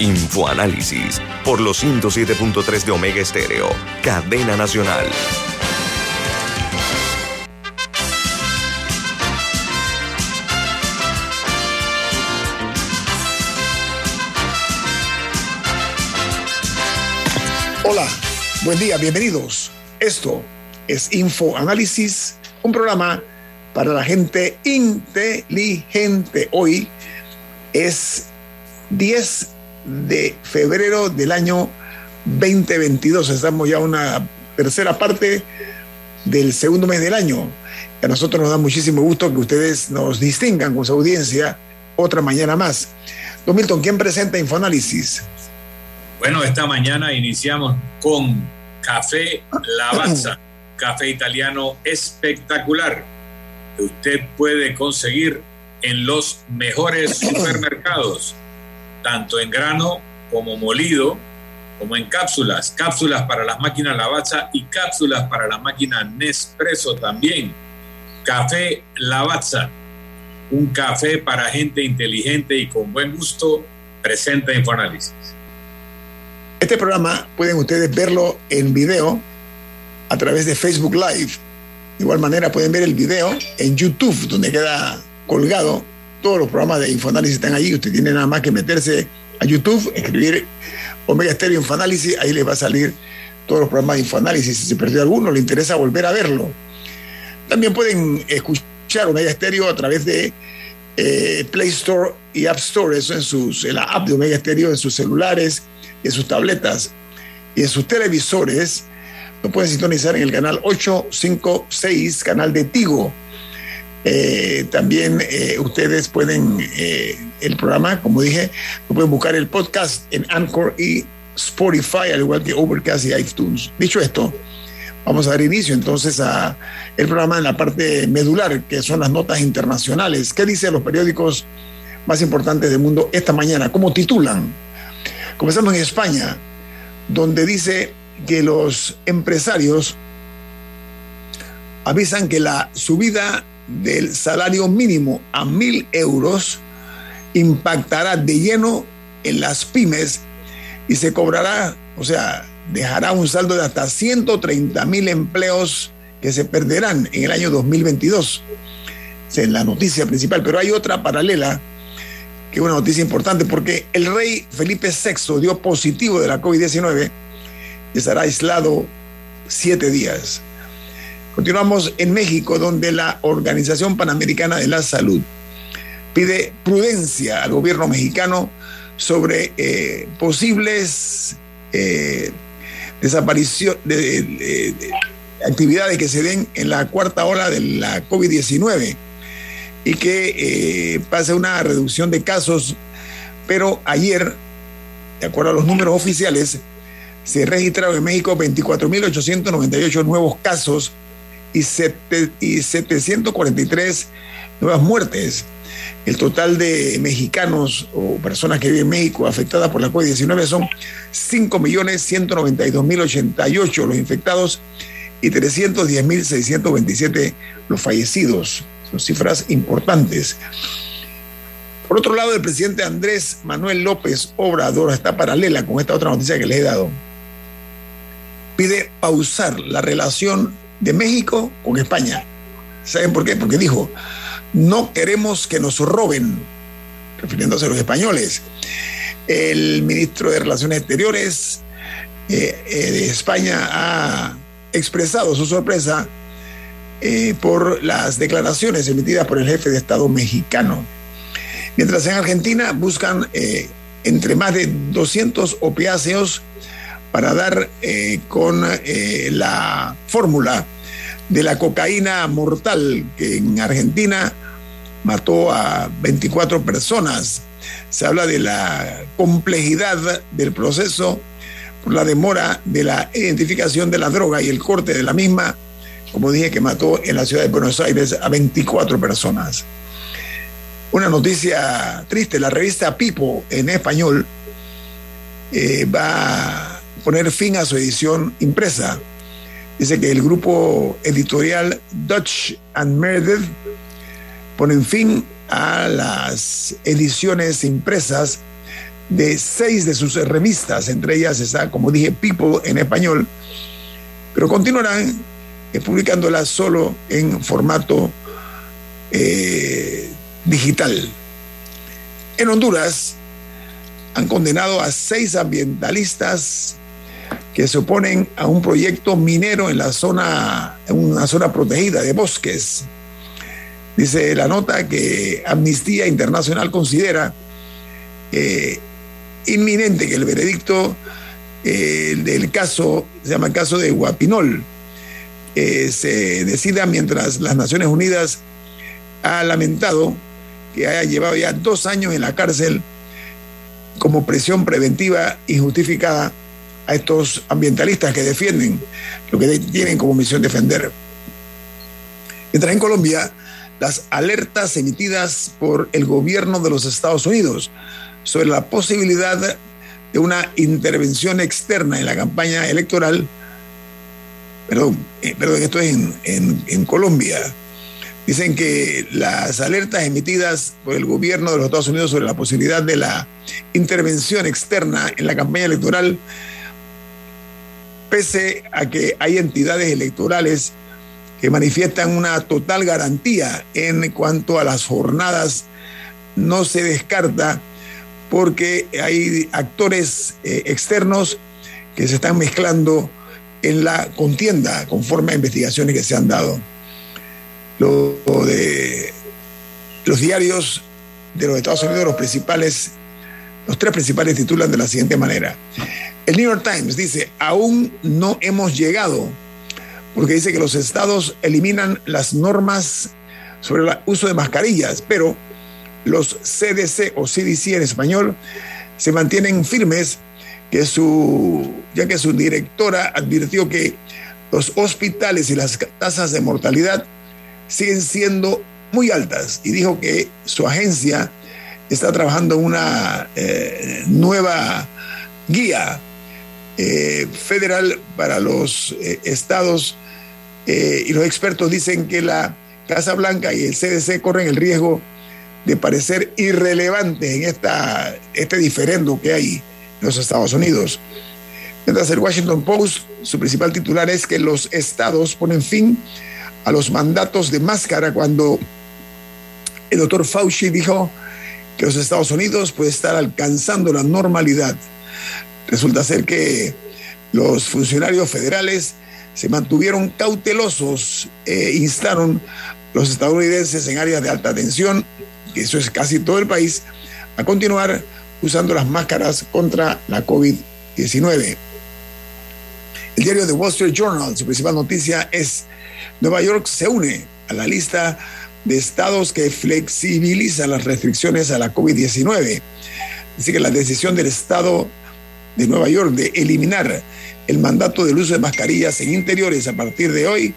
Infoanálisis por los 107.3 de Omega Estéreo, cadena nacional. Hola, buen día, bienvenidos. Esto es Infoanálisis, un programa para la gente inteligente. Hoy es 10 de febrero del año 2022. Estamos ya una tercera parte del segundo mes del año. A nosotros nos da muchísimo gusto que ustedes nos distingan con su audiencia otra mañana más. Don Milton, ¿quién presenta Infoanálisis? Bueno, esta mañana iniciamos con Café Lavazza, café italiano espectacular que usted puede conseguir en los mejores supermercados tanto en grano como molido, como en cápsulas, cápsulas para las máquinas Lavazza y cápsulas para la máquina Nespresso también. Café Lavazza, un café para gente inteligente y con buen gusto, presenta Infoanálisis. Este programa pueden ustedes verlo en video a través de Facebook Live. De igual manera pueden ver el video en YouTube, donde queda colgado todos los programas de Infoanálisis están ahí. Usted tiene nada más que meterse a YouTube, escribir Omega Stereo Infoanálisis, ahí les va a salir todos los programas de Infoanálisis. Si se perdió alguno, le interesa volver a verlo. También pueden escuchar Omega Stereo a través de eh, Play Store y App Store, eso en, en la app de Omega Stereo, en sus celulares, en sus tabletas y en sus televisores. Lo pueden sintonizar en el canal 856, canal de Tigo eh, también eh, ustedes pueden, eh, el programa, como dije, pueden buscar el podcast en Anchor y Spotify, al igual que Overcast y iTunes. Dicho esto, vamos a dar inicio entonces a el programa en la parte medular, que son las notas internacionales. ¿Qué dicen los periódicos más importantes del mundo esta mañana? ¿Cómo titulan? Comenzamos en España, donde dice que los empresarios avisan que la subida del salario mínimo a mil euros impactará de lleno en las pymes y se cobrará, o sea, dejará un saldo de hasta 130 mil empleos que se perderán en el año 2022. Esa es la noticia principal, pero hay otra paralela que es una noticia importante porque el rey Felipe VI dio positivo de la COVID-19 y estará aislado siete días. Continuamos en México, donde la Organización Panamericana de la Salud pide prudencia al gobierno mexicano sobre eh, posibles eh, desaparición de, actividades que se den en la cuarta ola de la COVID-19 y que eh, pase una reducción de casos, pero ayer, de acuerdo a los números oficiales, se registraron en México 24.898 nuevos casos y, 743 nuevas muertes. El total de mexicanos o personas que viven en México afectadas por la COVID-19 son 5.192.088 los infectados y 310.627 los fallecidos. Son cifras importantes. Por otro lado, el presidente Andrés Manuel López Obrador está paralela con esta otra noticia que les he dado. Pide pausar la relación de México con España. ¿Saben por qué? Porque dijo, no queremos que nos roben, refiriéndose a los españoles. El ministro de Relaciones Exteriores eh, eh, de España ha expresado su sorpresa eh, por las declaraciones emitidas por el jefe de Estado mexicano. Mientras en Argentina buscan entre más de 200 opiáceos para dar eh, con eh, la fórmula de la cocaína mortal que en Argentina mató a 24 personas. Se habla de la complejidad del proceso por la demora de la identificación de la droga y el corte de la misma, como dije, que mató en la ciudad de Buenos Aires a 24 personas. Una noticia triste, la revista Pipo en español eh, va poner fin a su edición impresa. Dice que el grupo editorial Dutch and Meredith ponen fin a las ediciones impresas de seis de sus revistas, entre ellas está, como dije, People en español, pero continuarán publicándolas solo en formato eh, digital. En Honduras han condenado a seis ambientalistas que se oponen a un proyecto minero en la zona, en una zona protegida de bosques. Dice la nota que Amnistía Internacional considera eh, inminente que el veredicto eh, del caso, se llama el caso de Guapinol, eh, se decida mientras las Naciones Unidas ha lamentado que haya llevado ya dos años en la cárcel como presión preventiva injustificada a estos ambientalistas que defienden lo que tienen como misión defender. Mientras en Colombia, las alertas emitidas por el gobierno de los Estados Unidos sobre la posibilidad de una intervención externa en la campaña electoral, perdón, eh, perdón esto es en, en Colombia, dicen que las alertas emitidas por el gobierno de los Estados Unidos sobre la posibilidad de la intervención externa en la campaña electoral, pese a que hay entidades electorales que manifiestan una total garantía en cuanto a las jornadas, no se descarta porque hay actores eh, externos que se están mezclando en la contienda conforme a investigaciones que se han dado. Lo de los diarios de los Estados Unidos, los principales, los tres principales titulan de la siguiente manera. El New York Times dice, aún no hemos llegado, porque dice que los estados eliminan las normas sobre el uso de mascarillas, pero los CDC o CDC en español se mantienen firmes que su, ya que su directora advirtió que los hospitales y las tasas de mortalidad siguen siendo muy altas y dijo que su agencia está trabajando una eh, nueva guía eh, federal para los eh, estados y los expertos dicen que la Casa Blanca y el CDC corren el riesgo de parecer irrelevantes en esta, este diferendo que hay en los Estados Unidos. Mientras el Washington Post, su principal titular es que los estados ponen fin a los mandatos de máscara cuando el doctor Fauci dijo que los Estados Unidos puede estar alcanzando la normalidad. Resulta ser que los funcionarios federales se mantuvieron cautelosos e instaron los estadounidenses en áreas de alta tensión que eso es casi todo el país, a continuar usando las máscaras contra la COVID-19. El diario The Wall Street Journal, su principal noticia es Nueva York se une a la lista de estados que flexibilizan las restricciones a la COVID-19. Dice que la decisión del estado de Nueva York de eliminar el mandato del uso de mascarillas en interiores a partir de hoy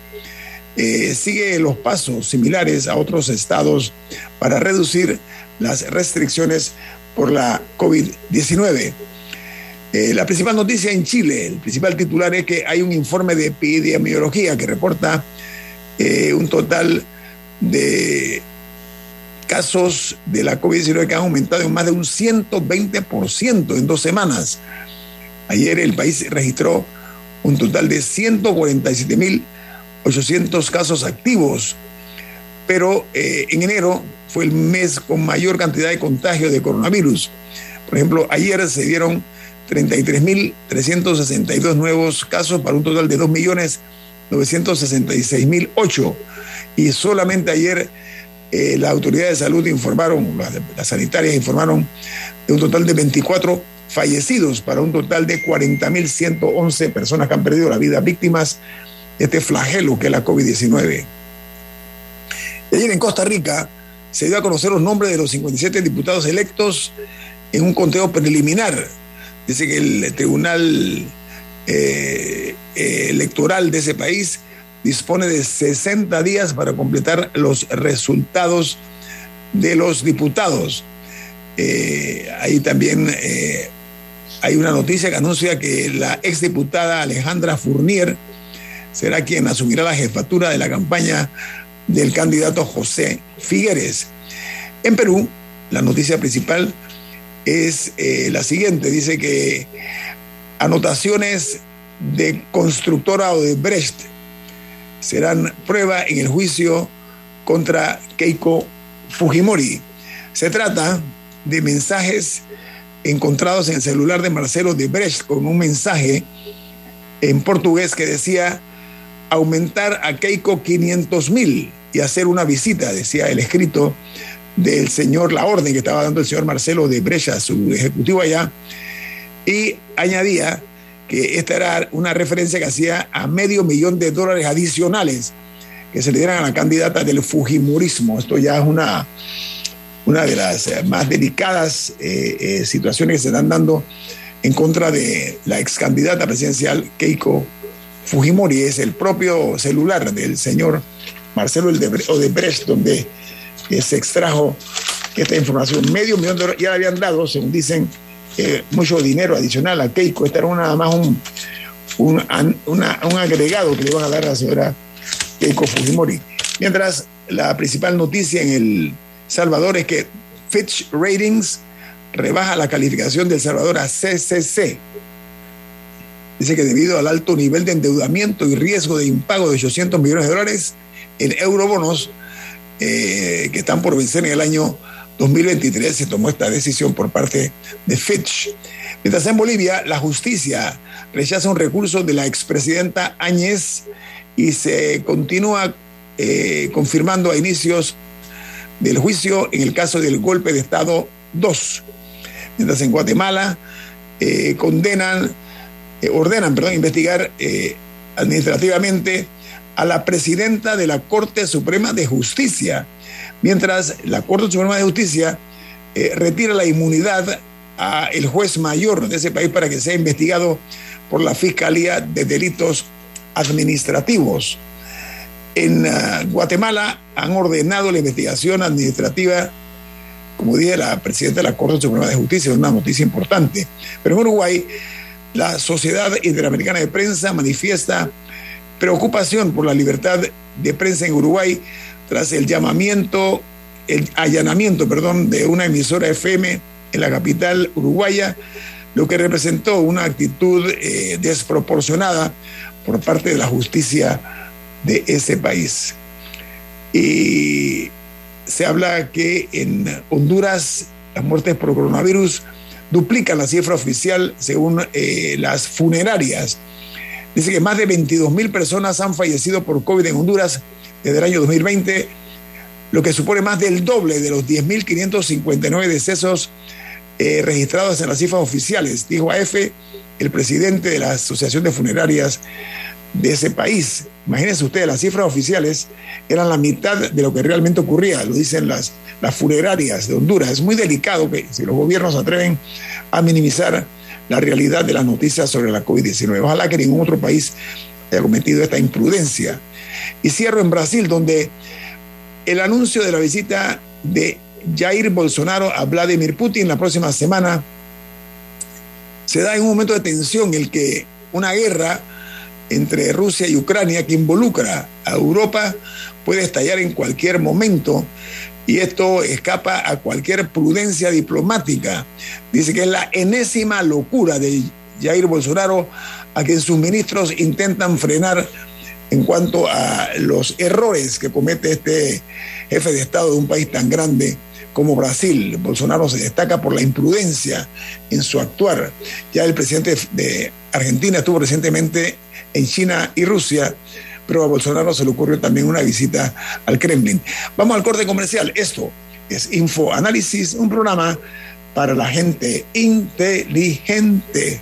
eh, sigue los pasos similares a otros estados para reducir las restricciones por la COVID-19. Eh, la principal noticia en Chile, el principal titular es que hay un informe de epidemiología que reporta eh, un total de casos de la COVID-19 que han aumentado en más de un 120% en dos semanas. Ayer el país registró un total de 147 mil 800 casos activos, pero eh, en enero fue el mes con mayor cantidad de contagios de coronavirus. Por ejemplo, ayer se dieron 33.362 nuevos casos para un total de 2.966.008. Y solamente ayer eh, las autoridades de salud informaron, las, sanitarias informaron de un total de 24 fallecidos para un total de 40.111 personas que han perdido la vida, víctimas este flagelo que es la COVID-19. Ayer en Costa Rica se dio a conocer los nombres de los 57 diputados electos en un conteo preliminar Dice que el Tribunal eh, eh, Electoral de ese país dispone de 60 días para completar los resultados de los diputados. Eh, ahí también hay una noticia que anuncia que la exdiputada Alejandra Fournier será quien asumirá la jefatura de la campaña del candidato José Figueres. En Perú, la noticia principal es eh, la siguiente. Dice que anotaciones de constructora o de Brecht serán prueba en el juicio contra Keiko Fujimori. Se trata de mensajes encontrados en el celular de Marcelo de Brecht con un mensaje en portugués que decía aumentar a Keiko 500 mil y hacer una visita, decía el escrito del señor, la orden que estaba dando el señor Marcelo de Brecha, su ejecutivo allá, y añadía esta era una referencia que hacía a medio millón de dólares adicionales que se le dieran a la candidata del Fujimorismo. Esto ya es una, una de las más delicadas eh, eh, situaciones que se están dando en contra de la ex candidata presidencial Keiko Fujimori. Es el propio celular del señor Marcelo Odebrecht, donde se extrajo esta información. Medio millón de dólares ya le habían dado, según dicen, eh, mucho dinero adicional a Keiko. Este era nada más un, un, agregado que le iban a dar a la señora Keiko Fujimori. Mientras la principal noticia en El Salvador es que Fitch Ratings rebaja la calificación del Salvador a CCC. Dice que debido al alto nivel de endeudamiento y riesgo de impago de 800 millones de dólares en eurobonos, eh, que están por vencer en el año 2023 se tomó esta decisión por parte de Fitch. Mientras en Bolivia, la justicia rechaza un recurso de la expresidenta Áñez y se continúa eh, confirmando a inicios del juicio en el caso del golpe de Estado 2. Mientras en Guatemala eh, condenan, ordenan perdón, investigar administrativamente a la presidenta de la Corte Suprema de Justicia, mientras la Corte Suprema de Justicia eh, retira la inmunidad a el juez mayor de ese país para que sea investigado por la Fiscalía de Delitos Administrativos. En ah, Guatemala han ordenado la investigación administrativa, como dije, la presidenta de la Corte Suprema de Justicia, es una noticia importante. Pero en Uruguay, la Sociedad Interamericana de Prensa manifiesta preocupación por la libertad de prensa en Uruguay tras el llamamiento, el allanamiento, perdón, de una emisora FM en la capital uruguaya, lo que representó una actitud eh, desproporcionada por parte de la justicia de ese país. Y se habla que en Honduras las muertes por coronavirus duplican la cifra oficial según eh, las funerarias Dice que más de 22 mil personas han fallecido por COVID en Honduras desde el año 2020, lo que supone más del doble de los 10.559 decesos eh, registrados en las cifras oficiales, dijo AF el presidente de la Asociación de Funerarias de ese país. Imagínense ustedes, las cifras oficiales eran la mitad de lo que realmente ocurría, lo dicen las, las funerarias de Honduras. Es muy delicado que si los gobiernos se atreven a minimizar la realidad de las noticias sobre la COVID-19. Ojalá que ningún otro país haya cometido esta imprudencia. Y cierro en Brasil, donde el anuncio de la visita de Jair Bolsonaro a Vladimir Putin la próxima semana se da en un momento de tensión en el que una guerra entre Rusia y Ucrania que involucra a Europa puede estallar en cualquier momento y esto escapa a cualquier prudencia diplomática. Dice que es la enésima locura de Jair Bolsonaro a quien sus ministros intentan frenar en cuanto a los errores que comete este jefe de Estado de un país tan grande como Brasil. Bolsonaro se destaca por la imprudencia en su actuar. Ya el presidente de Argentina estuvo recientemente en China y Rusia pero a Bolsonaro se le ocurrió también una visita al Kremlin. Vamos al corte comercial. Esto es Info Análisis, un programa para la gente inteligente.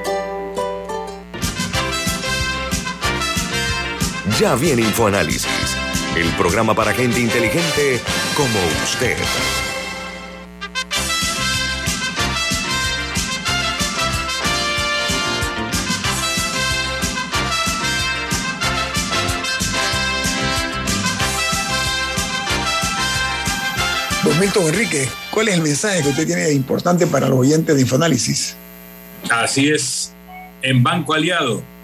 Ya viene InfoAnálisis, el programa para gente inteligente como usted. Don Milton Enrique, ¿cuál es el mensaje que usted tiene importante para los oyentes de Infoanálisis? Así es. En Banco Aliado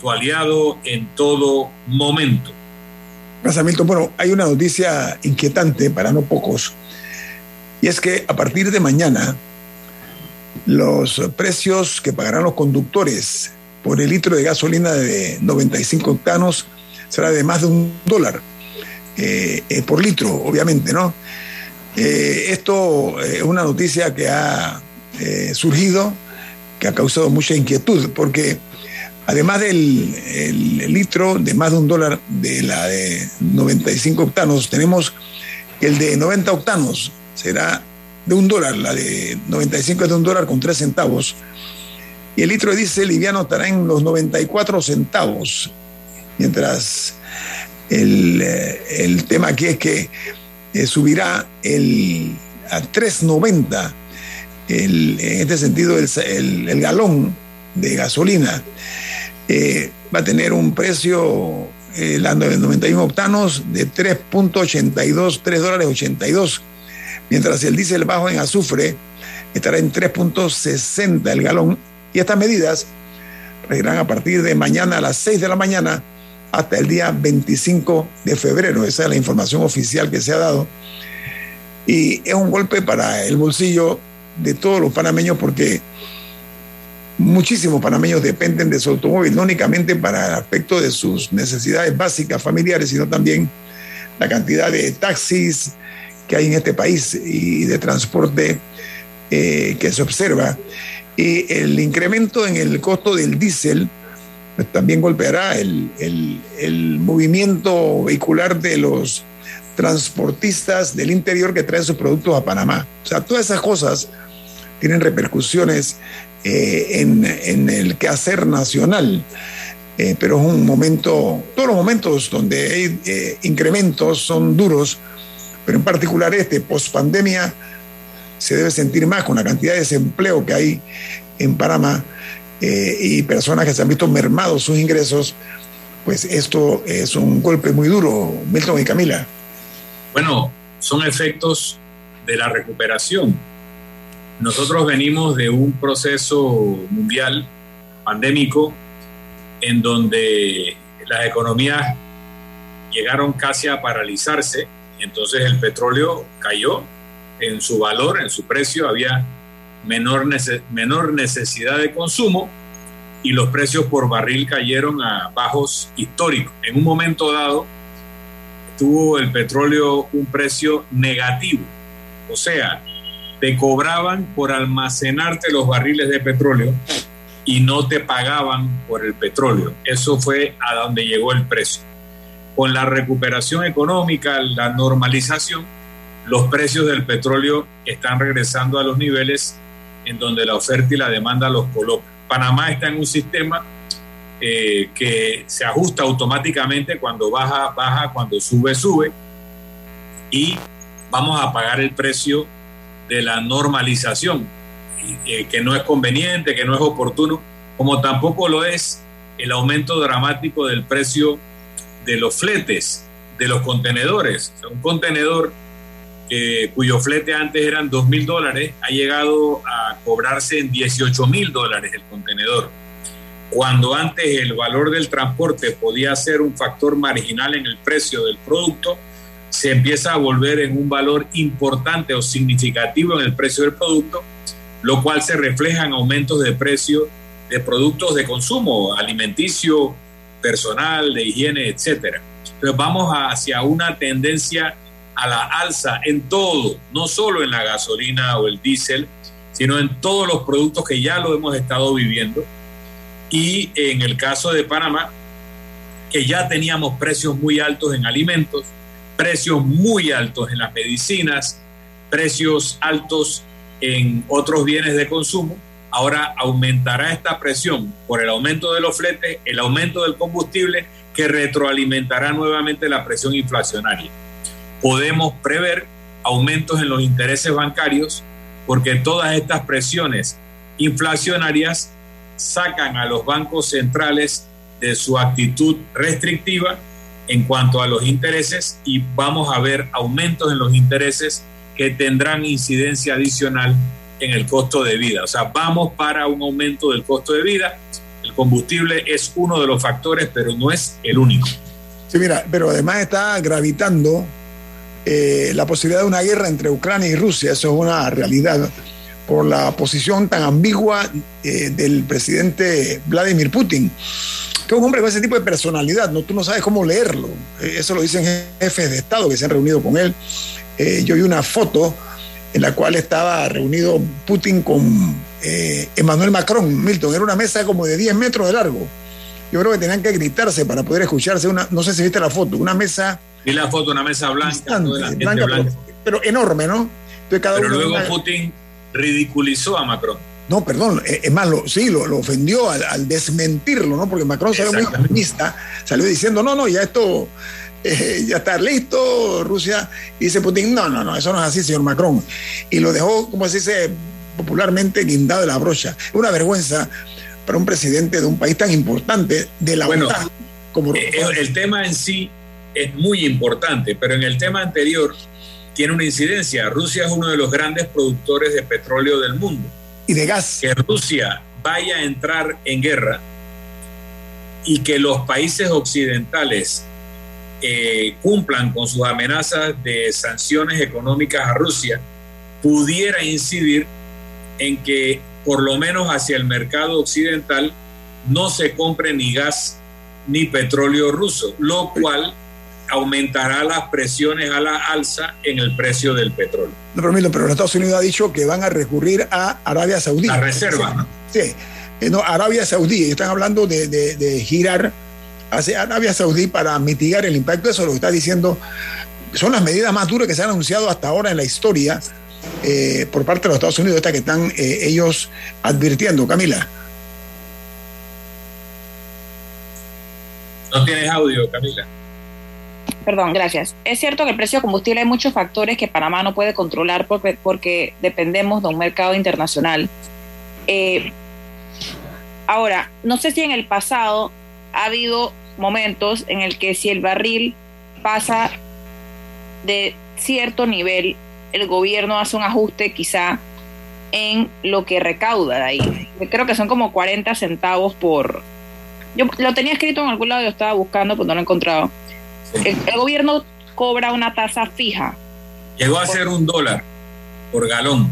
tu aliado en todo momento. Gracias, Milton. Bueno, hay una noticia inquietante para no pocos, y es que a partir de mañana los precios que pagarán los conductores por el litro de gasolina de 95 octanos será de más de un dólar eh, eh, por litro, obviamente, ¿no? Eh, esto es una noticia que ha surgido, que ha causado mucha inquietud, porque además del litro de más de un dólar de la de 95 octanos, tenemos el de 90 octanos, será de un dólar, la de 95 es de un dólar con 3 centavos, y el litro de diésel liviano estará en los 94 centavos, mientras eh, el, tema aquí es que eh, subirá el, a 3.90 en este sentido el, galón de gasolina eh, va a tener un precio la 91 octanos de 3.82 3 dólares 82 mientras el diésel bajo en azufre estará en 3.60 el galón y estas medidas regirán a partir de mañana a las 6 de la mañana hasta el día 25 de febrero. Esa es la información oficial que se ha dado. Y es un golpe para el bolsillo de todos los panameños porque muchísimos panameños dependen de su automóvil, no únicamente para el aspecto de sus necesidades básicas familiares, sino también la cantidad de taxis que hay en este país y de transporte eh, que se observa. Y el incremento en el costo del diésel pues, también golpeará el, movimiento vehicular de los transportistas del interior que traen sus productos a Panamá. O sea, todas esas cosas tienen repercusiones eh, en, el quehacer nacional. Eh, pero es un momento, todos los momentos donde hay eh, incrementos son duros, pero en particular este, post pandemia, se debe sentir más con la cantidad de desempleo que hay en Panamá eh, y personas que se han visto mermados sus ingresos, pues esto es un golpe muy duro, Milton y Camila. Bueno, son efectos de la recuperación. Nosotros venimos de un proceso mundial pandémico en donde las economías llegaron casi a paralizarse entonces el petróleo cayó en su valor, en su precio, había menor, menor necesidad de consumo y los precios por barril cayeron a bajos históricos. En un momento dado tuvo el petróleo un precio negativo, o sea, te cobraban por almacenarte los barriles de petróleo y no te pagaban por el petróleo. Eso fue a donde llegó el precio. Con la recuperación económica, la normalización, los precios del petróleo están regresando a los niveles en donde la oferta y la demanda los coloca. Panamá está en un sistema eh, que se ajusta automáticamente cuando baja, baja, cuando sube, sube, y vamos a pagar el precio de la normalización, eh, que no es conveniente, que no es oportuno, como tampoco lo es el aumento dramático del precio de los fletes, de los contenedores. un contenedor cuyo flete antes eran 2 mil dólares ha llegado a cobrarse en 18 mil dólares el contenedor. Cuando antes el valor del transporte podía ser un factor marginal en el precio del producto, se empieza a volver en un valor importante o significativo en el precio del producto, lo cual se refleja en aumentos de precio de productos de consumo alimenticio, personal, de higiene, etcétera. Entonces vamos hacia una tendencia a la alza en todo, no solo en la gasolina o el diésel, sino en todos los productos que ya lo hemos estado viviendo. Y en el caso de Panamá, que ya teníamos precios muy altos en alimentos, precios muy altos en las medicinas, precios altos en otros bienes de consumo. Ahora aumentará esta presión por el aumento de los fletes, el aumento del combustible, que retroalimentará nuevamente la presión inflacionaria. Podemos prever aumentos en los intereses bancarios porque todas estas presiones inflacionarias sacan a los bancos centrales de su actitud restrictiva en cuanto a los intereses y vamos a ver aumentos en los intereses que tendrán incidencia adicional en el costo de vida. O sea, vamos para un aumento del costo de vida. El combustible es uno de los factores, pero no es el único. Sí, mira, pero además está gravitando eh, la posibilidad de una guerra entre Ucrania y Rusia. Eso es una realidad por la posición tan ambigua eh, del presidente Vladimir Putin que es un hombre con ese tipo de personalidad, ¿no? tú no sabes cómo leerlo. Eh, eso lo dicen jefes de Estado que se han reunido con él. Eh, yo vi una foto en la cual estaba reunido Putin con eh, Emmanuel Macron, Milton. Era una mesa como de 10 metros de largo. Yo creo que tenían que gritarse para poder escucharse. Una, no sé si viste la foto, una mesa. Vi la foto, una mesa blanca. Pero, enorme, ¿no? pero luego Putin ridiculizó a Macron. No, perdón, eh, es más, lo, sí, lo, ofendió al, desmentirlo, ¿no? Porque Macron salió muy comunista, salió diciendo, no, no, ya esto, eh, ya está listo, Rusia, y dice Putin, no, no, no, eso no es así, señor Macron. Y lo dejó, como se dice popularmente, guindado de la brocha. Una vergüenza para un presidente de un país tan importante de la bueno, como eh, El tema en sí es muy importante, pero en el tema anterior tiene una incidencia. Rusia es uno de los grandes productores de petróleo del mundo y de gas. Que Rusia vaya a entrar en guerra y que los países occidentales eh, cumplan con sus amenazas de sanciones económicas a Rusia, pudiera incidir en que por lo menos hacia el mercado occidental no se compre ni gas ni petróleo ruso, lo cual aumentará las presiones a la alza en el precio del petróleo. No, pero, pero los Estados Unidos ha dicho que van a recurrir a Arabia Saudí. La reserva, ¿no? Sí, eh, no, Arabia Saudí, están hablando de, girar hacia Arabia Saudí para mitigar el impacto de eso, lo que está diciendo, son las medidas más duras que se han anunciado hasta ahora en la historia eh, por parte de los Estados Unidos, esta que están eh, ellos advirtiendo. Camila. No tienes audio, Camila perdón, gracias. Es cierto que el precio de combustible hay muchos factores que Panamá no puede controlar porque, porque dependemos de un mercado internacional. Eh, ahora, no sé si en el pasado ha habido momentos en el que si el barril pasa de cierto nivel, el gobierno hace un ajuste quizá en lo que recauda de ahí. Creo que son como 40 centavos por... Yo lo tenía escrito en algún lado, yo estaba buscando, pero no lo he encontrado el, gobierno cobra una tasa fija. Llegó a ser un dólar por galón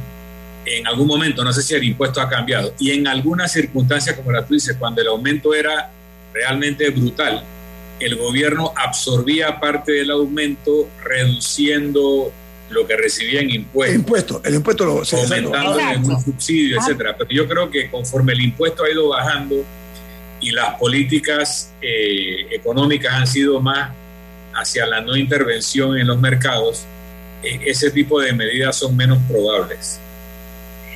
en algún momento, no sé si el impuesto ha cambiado, y en algunas circunstancias, como la tú dices, cuando el aumento era realmente brutal, el gobierno absorbía parte del aumento reduciendo lo que recibía en impuestos. El impuesto, el impuesto lo aumentando en un subsidio, etcétera. Pero yo creo que conforme el impuesto ha ido bajando y las políticas eh, económicas han sido más hacia la no intervención en los mercados, eh, ese tipo de medidas son menos probables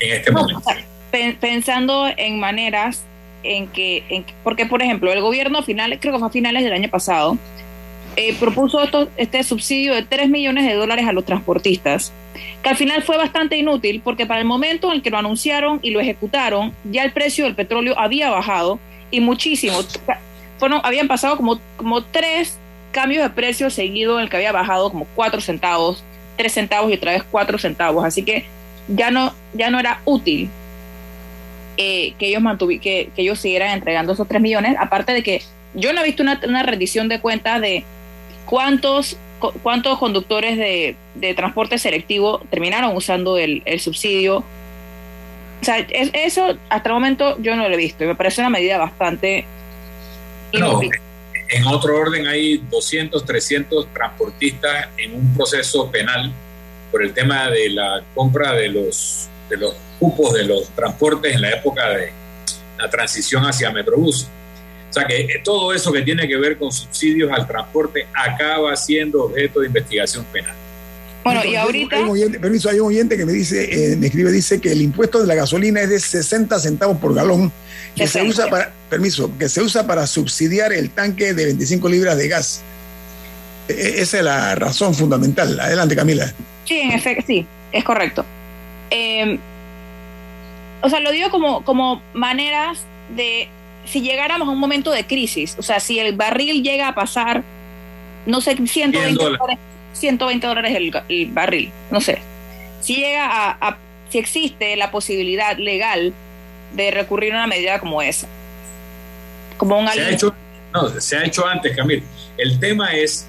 en este momento. pensando en maneras en que, en porque por ejemplo, el gobierno final, creo que fue a finales del año pasado, eh, propuso esto, este subsidio de 3 millones de dólares a los transportistas, que al final fue bastante inútil porque para el momento en el que lo anunciaron y lo ejecutaron, ya el precio del petróleo había bajado y muchísimo. Bueno, habían pasado como, como tres cambios de precio seguido en el que había bajado como 4 centavos, 3 centavos y otra vez 4 centavos. Así que ya no, ya no era útil eh, que ellos mantuvi que, que ellos siguieran entregando esos 3 millones, aparte de que yo no he visto una, una rendición de cuentas de ¿Cuántos, cuántos conductores de, transporte selectivo terminaron usando el, subsidio? O sea, eso hasta el momento yo no lo he visto y me parece una medida bastante... No, en otro orden hay 200, 300 transportistas en un proceso penal por el tema de la compra de los, de los cupos de los transportes en la época de la transición hacia Metrobús. O sea que eh, todo eso que tiene que ver con subsidios al transporte acaba siendo objeto de investigación penal. Bueno, y ahorita... Hay un oyente, permiso, hay un oyente que me dice, eh, me escribe, dice que el impuesto de la gasolina es de 60 centavos por galón, que se usa para, permiso, que se usa para subsidiar el tanque de 25 libras de gas. E, e, esa es la razón fundamental. Adelante, Camila. Sí, en efecto, sí, es correcto. Eh, o sea, lo digo como, como maneras de si llegáramos a un momento de crisis, o sea, si el barril llega a pasar, no sé, 120 dólares, 120 dólares el, barril, no sé, si llega a, si existe la posibilidad legal de recurrir a una medida como esa, como un se ha hecho, no, se ha hecho antes, Camil. El tema es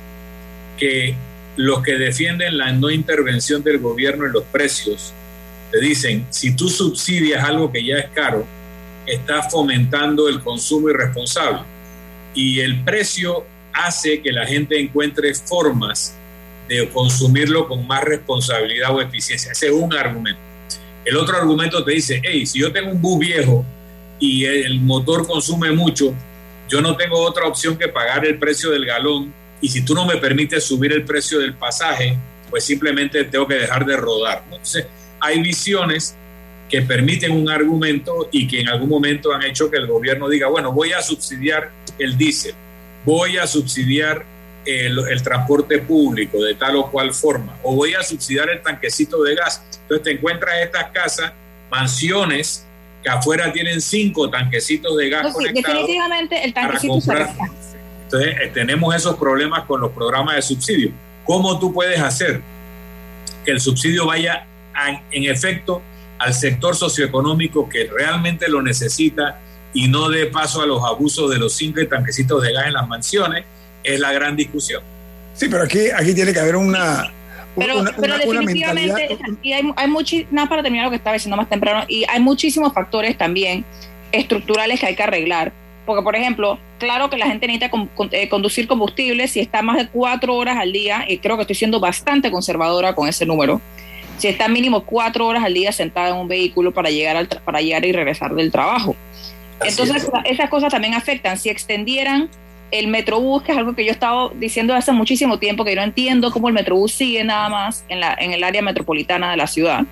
que los que defienden la no intervención del gobierno en los precios te dicen, si tú subsidias algo que ya es caro, está fomentando el consumo irresponsable y el precio hace que la gente encuentre formas de consumirlo con más responsabilidad o eficiencia. Ese es un argumento. El otro argumento te dice, hey, si yo tengo un bus viejo y el motor consume mucho, yo no tengo otra opción que pagar el precio del galón y si tú no me permites subir el precio del pasaje, pues simplemente tengo que dejar de rodar. Entonces, hay visiones que permiten un argumento y que en algún momento han hecho que el gobierno diga, bueno, voy a subsidiar el diésel, voy a subsidiar el, transporte público de tal o cual forma, o voy a subsidiar el tanquecito de gas. Entonces te encuentras estas casas, mansiones, que afuera tienen cinco tanquecitos de gas conectados. Definitivamente el tanquecito Entonces eh, tenemos esos problemas con los programas de subsidio. ¿Cómo tú puedes hacer que el subsidio vaya en efecto al sector socioeconómico que realmente lo necesita y no dé paso a los abusos de los simples tanquecitos de gas en las mansiones, es la gran discusión. Sí, pero aquí, aquí tiene que haber una... Pero, definitivamente, y hay, hay nada para terminar lo que estaba diciendo más temprano, y hay muchísimos factores también estructurales que hay que arreglar. Porque, por ejemplo, claro que la gente necesita eh, conducir combustible si está más de cuatro horas al día, y creo que estoy siendo bastante conservadora con ese número si está mínimo cuatro horas al día sentada en un vehículo para llegar, al para llegar y regresar del trabajo. Entonces, esas cosas también afectan. Si extendieran el Metrobús, que es algo que yo he estado diciendo hace muchísimo tiempo, que yo no entiendo cómo el Metrobús sigue nada más en, la, en el área metropolitana de la ciudad.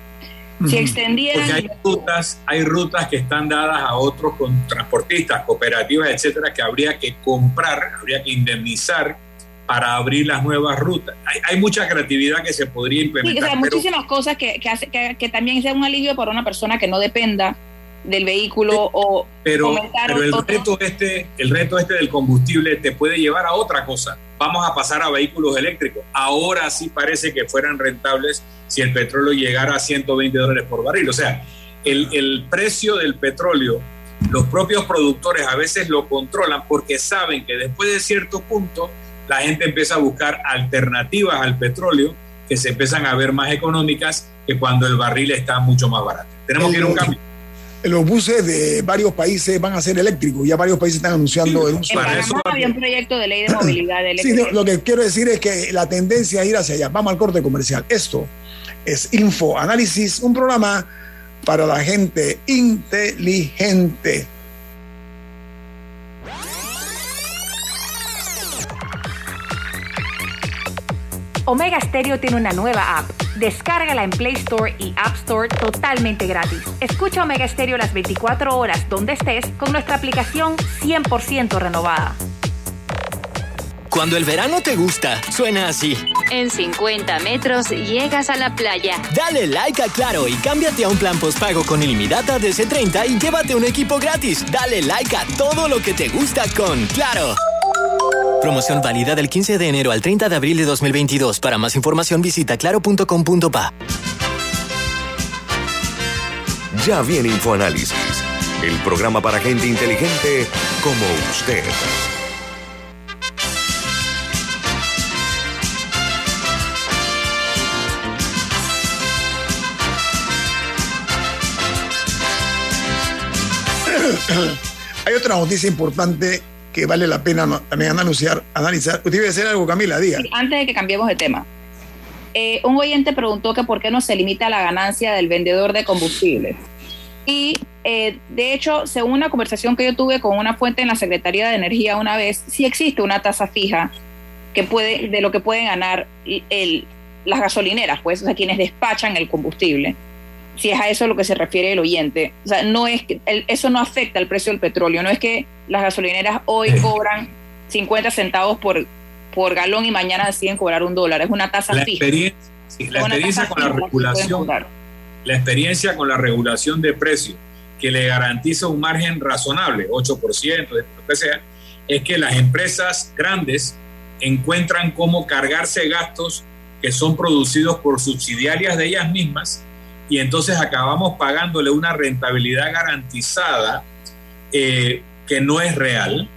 Si extendieran... Porque hay rutas, hay rutas que están dadas a otros con transportistas, cooperativas, etcétera, que habría que comprar, habría que indemnizar para abrir las nuevas rutas. Hay, mucha creatividad que se podría implementar. Sí, o sea, muchísimas cosas que, que, hace, que, también sea un alivio para una persona que no dependa del vehículo o pero, pero el reto este el reto este del combustible te puede llevar a otra cosa. Vamos a pasar a vehículos eléctricos. Ahora sí parece que fueran rentables si el petróleo llegara a 120 dólares por barril. O sea el, el precio del petróleo los propios productores a veces lo controlan porque saben que después de cierto punto la gente empieza a buscar alternativas al petróleo que se empiezan a ver más económicas que cuando el barril está mucho más barato. Tenemos que ir a un cambio. Los buses de varios países van a ser eléctricos. Ya varios países están anunciando el uso. En Panamá había un proyecto de ley de movilidad eléctrica. Sí, lo que quiero decir es que la tendencia es ir hacia allá. Vamos al corte comercial. Esto es Info Análisis, un programa para la gente inteligente. Omega Stereo tiene una nueva app. Descárgala en Play Store y App Store totalmente gratis. Escucha Omega Stereo las 24 horas donde estés con nuestra aplicación 100% renovada. Cuando el verano te gusta, suena así. En 50 metros llegas a la playa. Dale like a Claro y cámbiate a un plan postpago con ilimitada de C30 y llévate un equipo gratis. Dale like a todo lo que te gusta con Claro. Promoción válida del 15 de enero al 30 de abril de 2022. Para más información visita claro.com.pa. Ya viene InfoAnálisis, el programa para gente inteligente como usted. Hay otra noticia importante que vale la pena también anunciar, analizar. Usted iba a decir algo, Camila, diga. antes de que cambiemos de tema. Eh, un oyente preguntó que por qué no se limita la ganancia del vendedor de combustibles. Y eh, de hecho, según una conversación que yo tuve con una fuente en la Secretaría de Energía una vez, sí existe una tasa fija que puede, de lo que pueden ganar el, las gasolineras, pues, o sea, quienes despachan el combustible si es a eso a lo que se refiere el oyente. O sea, no es que eso no afecta al precio del petróleo, no es que las gasolineras hoy cobran 50 centavos por, por galón y mañana deciden cobrar un dólar, es una tasa la Experiencia, la experiencia con la regulación, la experiencia con la regulación de precios que le garantiza un margen razonable, 8%, de lo que sea, es que las empresas grandes encuentran cómo cargarse gastos que son producidos por subsidiarias de ellas mismas y entonces acabamos pagándole una rentabilidad garantizada eh, que no es real,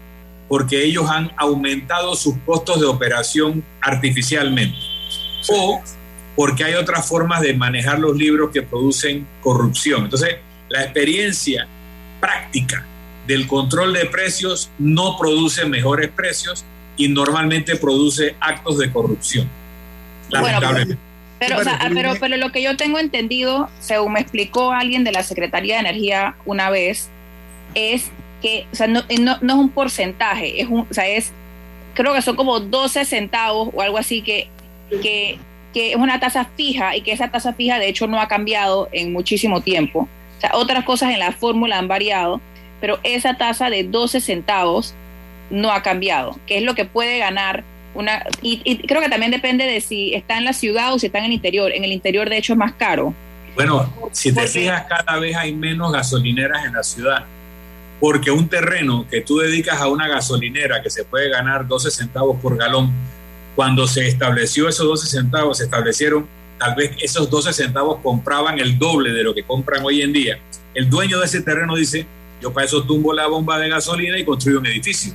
porque ellos han aumentado sus costos de operación artificialmente. O porque hay otras formas de manejar los libros que producen corrupción. Entonces, la experiencia práctica del control de precios no produce mejores precios y normalmente produce actos de corrupción. Lamentablemente. Pero, pero, pero lo que yo tengo entendido, según me explicó alguien de la Secretaría de Energía una vez, es que o sea, no, no, es un porcentaje, es un, o sea, es, creo que son como 12 centavos o algo así que, que, que es una tasa fija y que esa tasa fija de hecho no ha cambiado en muchísimo tiempo. O sea, otras cosas en la fórmula han variado, pero esa tasa de 12 centavos no ha cambiado, que es lo que puede ganar una, y, creo que también depende de si está en la ciudad o si está en el interior. En el interior, de hecho, es más caro. Bueno, si te fijas, cada vez hay menos gasolineras en la ciudad. Porque un terreno que tú dedicas a una gasolinera que se puede ganar 12 centavos por galón, cuando se estableció esos 12 centavos, se establecieron, tal vez esos 12 centavos compraban el doble de lo que compran hoy en día. El dueño de ese terreno dice, yo para eso tumbo la bomba de gasolina y construyo un edificio.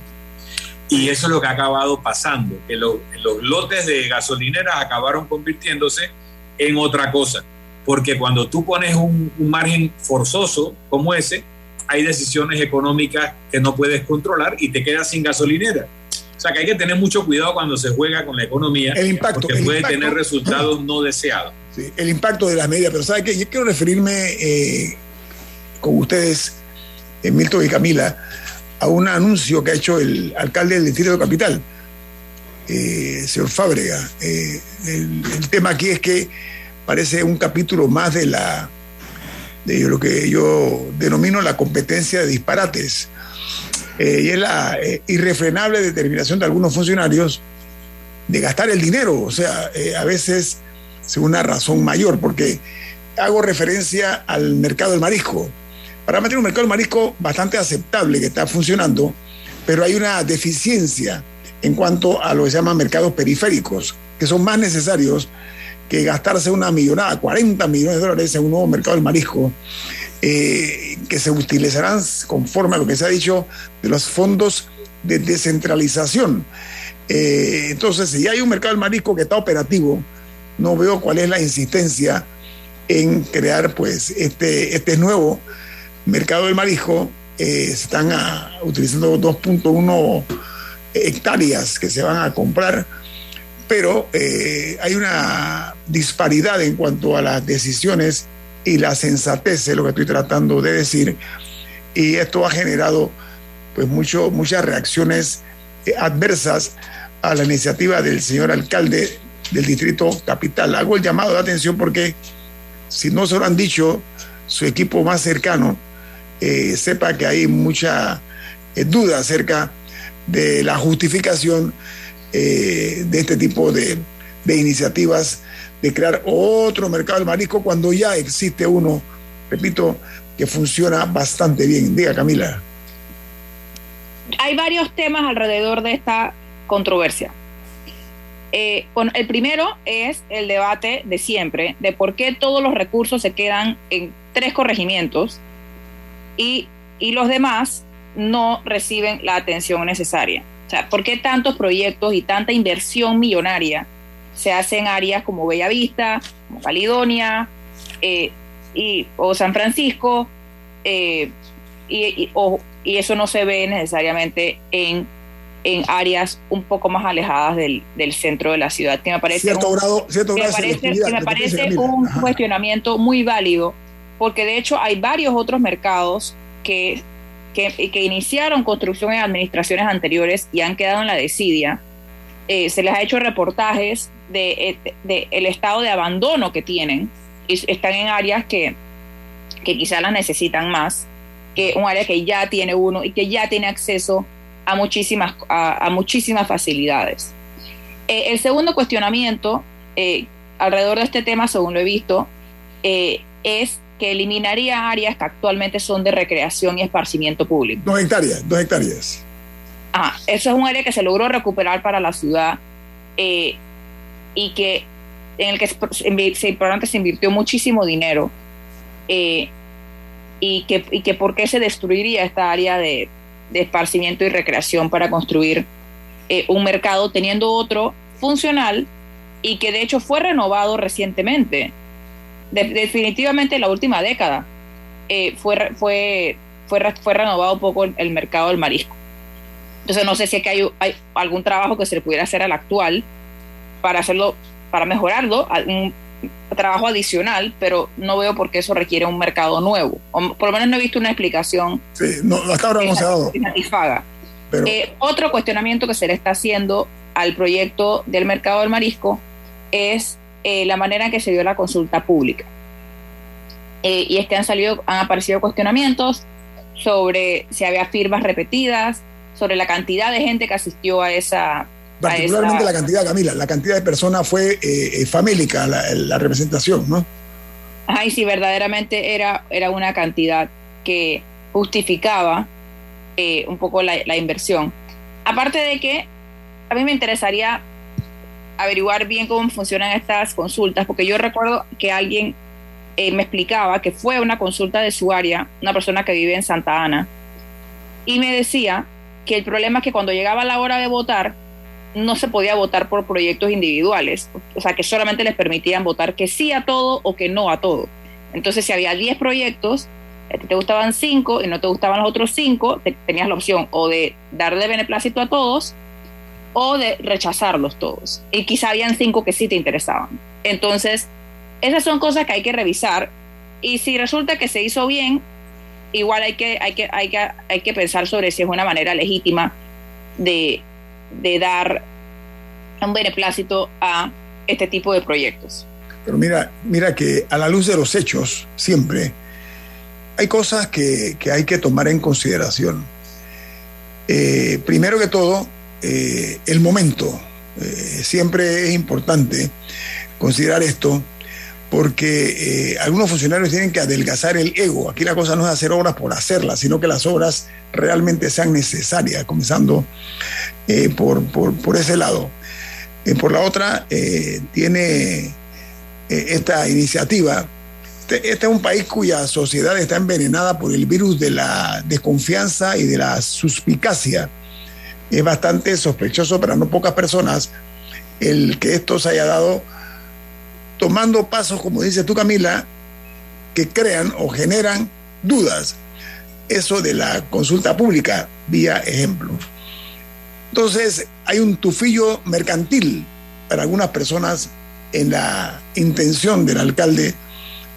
Y eso es lo que ha acabado pasando, que los lotes de gasolineras acabaron convirtiéndose en otra cosa. Porque cuando tú pones un, margen forzoso como ese, hay decisiones económicas que no puedes controlar y te quedas sin gasolinera. O sea que hay que tener mucho cuidado cuando se juega con la economía, el impacto, porque puede tener resultados no deseados. Sí, el impacto de las medidas, pero ¿sabe qué? Yo quiero referirme eh, con ustedes, eh, Milton y Camila, a un anuncio que ha hecho el alcalde del Distrito de Capital, eh, señor Fábrega. Eh, el, tema aquí es que parece un capítulo más de la de lo que yo denomino la competencia de disparates. Eh, y es la irrefrenable determinación de algunos funcionarios de gastar el dinero, o sea, a veces según una razón mayor, porque hago referencia al mercado del marisco para mantener un mercado del marisco bastante aceptable que está funcionando, pero hay una deficiencia en cuanto a lo que se llaman mercados periféricos, que son más necesarios que gastarse una millonada, 40 millones de dólares en un nuevo mercado del marisco, eh, que se utilizarán conforme a lo que se ha dicho de los fondos de descentralización. Eh, entonces, si hay un mercado del marisco que está operativo, no veo cuál es la insistencia en crear pues este, este nuevo mercado del marisco eh, están ah, utilizando 2.1 hectáreas que se van a comprar, pero eh, hay una disparidad en cuanto a las decisiones y la sensatez, es lo que estoy tratando de decir, y esto ha generado pues mucho, muchas reacciones eh, adversas a la iniciativa del señor alcalde del distrito capital. Hago el llamado de atención porque si no se lo han dicho su equipo más cercano, eh, sepa que hay mucha eh, duda acerca de la justificación de este tipo de, de iniciativas de crear otro mercado del marisco cuando ya existe uno, repito, que funciona bastante bien. Diga, Camila. Hay varios temas alrededor de esta controversia. Eh, el primero es el debate de siempre, de por qué todos los recursos se quedan en tres corregimientos y, y los demás no reciben la atención necesaria. O sea, ¿por qué tantos proyectos y tanta inversión millonaria se hacen en áreas como Bellavista, como Caledonia eh, y, o San Francisco? Eh, y, y eso no se ve necesariamente en, en áreas un poco más alejadas del, del centro de la ciudad, que me parece un, me parece, un cuestionamiento muy válido, porque de hecho hay varios otros mercados que, que, que, iniciaron construcción en administraciones anteriores y han quedado en la desidia. Eh, se les ha hecho reportajes de, de, de, el estado de abandono que tienen y están en áreas que, que quizás las necesitan más que un área que ya tiene uno y que ya tiene acceso a muchísimas, a, muchísimas facilidades. Eh, el segundo cuestionamiento eh, alrededor de este tema, según lo he visto, eh, es que eliminaría áreas que actualmente son de recreación y esparcimiento público. Dos hectáreas, dos hectáreas. Ah, eso es un área que se logró recuperar para la ciudad y que en el que se, se invirtió muchísimo dinero y que, y que por qué se destruiría esta área de, de esparcimiento y recreación para construir eh, un mercado teniendo otro funcional y que de hecho fue renovado recientemente. Definitivamente en la última década eh, fue, fue, fue, fue renovado un poco el, mercado del marisco. Entonces no sé si hay, hay algún trabajo que se le pudiera hacer al actual para hacerlo, para mejorarlo, trabajo adicional, pero no veo por qué eso requiere un mercado nuevo. O por lo menos no he visto una explicación. Sí, no, hasta ahora no se ha dado. Eh, otro cuestionamiento que se le está haciendo al proyecto del mercado del marisco es eh, la manera en que se dio la consulta pública. Eh, y es que han salido, han aparecido cuestionamientos sobre si había firmas repetidas, sobre la cantidad de gente que asistió a esa Particularmente la cantidad, Camila, la cantidad de personas fue eh, famélica la, representación, ¿no? Ay, sí, verdaderamente era, era una cantidad que justificaba eh, un poco la, inversión. Aparte de que a mí me interesaría averiguar bien cómo funcionan estas consultas, porque yo recuerdo que alguien eh, me explicaba que fue una consulta de su área, una persona que vive en Santa Ana, y me decía que el problema es que cuando llegaba la hora de votar, no se podía votar por proyectos individuales, o sea, que solamente les permitían votar que sí a todo o que no a todo. Entonces, si había 10 proyectos, te gustaban 5 y no te gustaban los otros 5, tenías la opción o de darle beneplácito a todos o de rechazarlos todos. Y quizá habían 5 que sí te interesaban. Entonces, esas son cosas que hay que revisar y si resulta que se hizo bien, igual hay que, hay que, hay que, hay que pensar sobre si es una manera legítima de, de dar un beneplácito a este tipo de proyectos. Pero mira, mira que a la luz de los hechos, siempre hay cosas que, hay que tomar en consideración. Eh, primero que todo, eh, el momento. Eh, siempre es importante considerar esto porque algunos funcionarios tienen que adelgazar el ego. Aquí la cosa no es hacer obras por hacerlas, sino que las obras realmente sean necesarias, comenzando eh, por, por, ese lado. Eh, por la otra, eh, tiene esta iniciativa. Este, este, es un país cuya sociedad está envenenada por el virus de la desconfianza y de la suspicacia. Es bastante sospechoso para no pocas personas el que esto se haya dado tomando pasos, como dices tú, Camila, que crean o generan dudas. eso de la consulta pública, vía ejemplo. Entonces, hay un tufillo mercantil para algunas personas en la intención del alcalde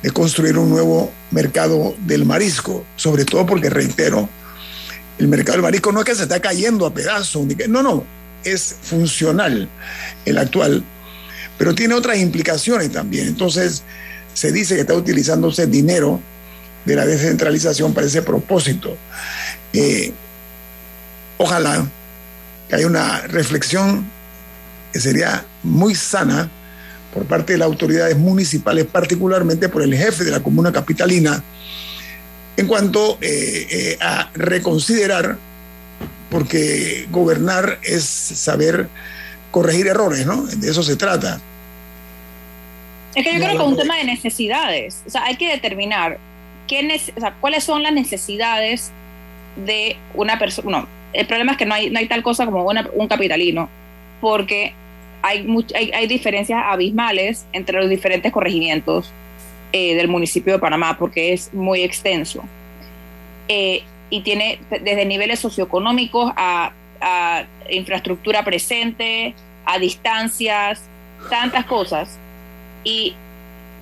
de construir un nuevo mercado del marisco, sobre todo porque, reitero, el mercado del marisco no es que se está cayendo a pedazos, no, no, es funcional el actual, pero tiene otras implicaciones también. Entonces, se dice que está utilizándose dinero de la descentralización para ese propósito. Eh, ojalá que haya una reflexión que sería muy sana por parte de las autoridades municipales, particularmente por el jefe de la comuna capitalina, en cuanto eh, eh, a reconsiderar, porque gobernar es saber corregir errores, ¿no? De eso se trata. Es que yo creo que es un tema de necesidades. O sea, hay que determinar qué o sea, cuáles son las necesidades de una persona. No, el problema es que no hay, no hay tal cosa como un capitalino, porque hay, hay, diferencias abismales entre los diferentes corregimientos eh, del municipio de Panamá, porque es muy extenso. Eh, y tiene desde niveles socioeconómicos a, a infraestructura presente, a distancias, tantas cosas. Y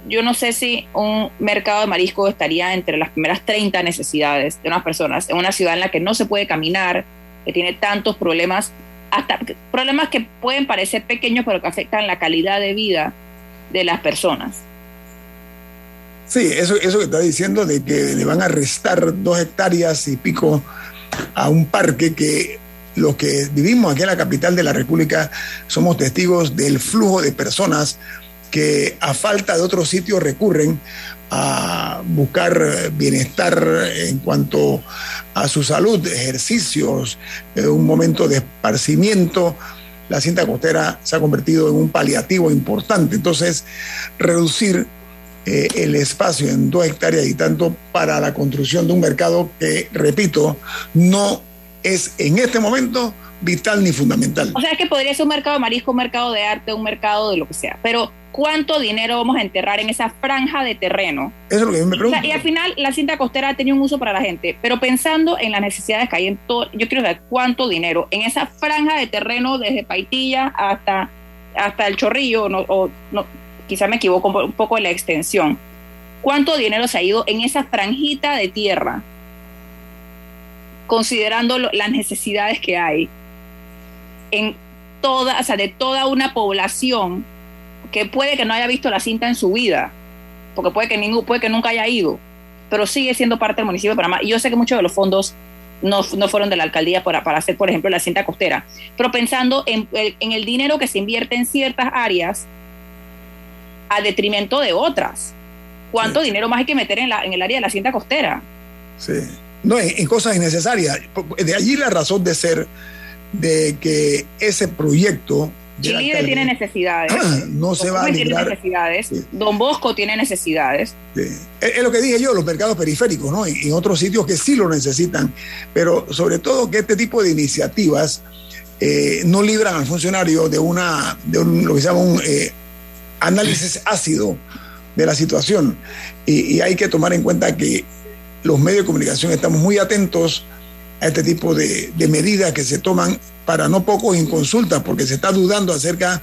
yo no sé si un mercado de marisco estaría entre las primeras 30 necesidades de unas personas en una ciudad en la que no se puede caminar, que tiene tantos problemas hasta problemas que pueden parecer pequeños, pero que afectan la calidad de vida de las personas. Sí, eso, eso que está diciendo de que le van a restar dos hectáreas y pico a un parque que los que vivimos aquí en la capital de la República somos testigos del flujo de personas que a falta de otros sitios recurren a buscar bienestar en cuanto a su salud, ejercicios, eh, un momento de esparcimiento. La cinta costera se ha convertido en un paliativo importante. Entonces, reducir eh, el espacio en dos hectáreas y tanto para la construcción de un mercado que, repito, no es en este momento vital ni fundamental. O sea, es que podría ser un mercado de marisco, un mercado de arte, un mercado de lo que sea, pero ¿cuánto dinero vamos a enterrar en esa franja de terreno? Eso es lo que me pregunto. y al final la cinta costera ha tenido un uso para la gente, pero pensando en las necesidades que hay en todo, yo quiero saber cuánto dinero en esa franja de terreno desde Paitilla hasta, hasta el Chorrillo, no, o no, quizá me equivoco un poco en la extensión. ¿Cuánto dinero se ha ido en esa franjita de tierra? Considerando las necesidades que hay en toda, o sea, de toda una población que puede que no haya visto la cinta en su vida, porque puede que, ningún, puede que nunca haya ido, pero sigue siendo parte del municipio de Panamá. Y yo sé que muchos de los fondos no, no fueron de la alcaldía para, para, hacer, por ejemplo, la cinta costera, pero pensando en, en el dinero que se invierte en ciertas áreas a detrimento de otras. ¿Cuánto dinero más hay que meter en, la, en el área de la cinta costera? Sí. No, en, en cosas innecesarias. De allí la razón de ser de que ese proyecto... Chile tiene necesidades. no se va a. Tiene necesidades. Don Bosco tiene necesidades. Es, lo que dije yo, los mercados periféricos, ¿no? En, otros sitios que sí lo necesitan, pero sobre todo que este tipo de iniciativas eh, no libran al funcionario de una de un, lo que se llama un eh, análisis ácido de la situación. Y, y hay que tomar en cuenta que los medios de comunicación estamos muy atentos a este tipo de, medidas que se toman para no pocos en consulta, porque se está dudando acerca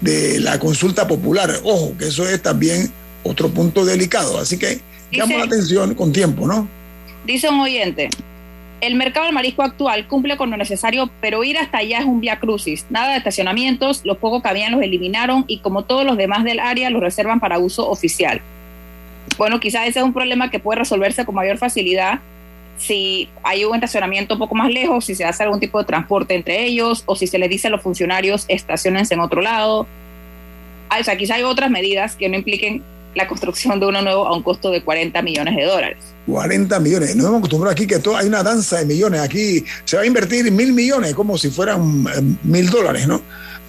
de la consulta popular. Ojo, que eso es también otro punto delicado. Así que llamo la atención con tiempo, ¿no? Dice un oyente, el mercado del marisco actual cumple con lo necesario, pero ir hasta allá es un vía crucis. Nada de estacionamientos, los pocos que habían los eliminaron y como todos los demás del área los reservan para uso oficial. Bueno, quizás ese es un problema que puede resolverse con mayor facilidad si hay un estacionamiento un poco más lejos, si se hace algún tipo de transporte entre ellos o si se les dice a los funcionarios estacionense en otro lado. Ah, o sea, quizá hay otras medidas que no impliquen la construcción de uno nuevo a un costo de 40 millones de dólares. 40 millones. Nos hemos acostumbrado aquí que todo, hay una danza de millones. Aquí se va a invertir mil millones como si fueran eh, mil dólares, ¿no?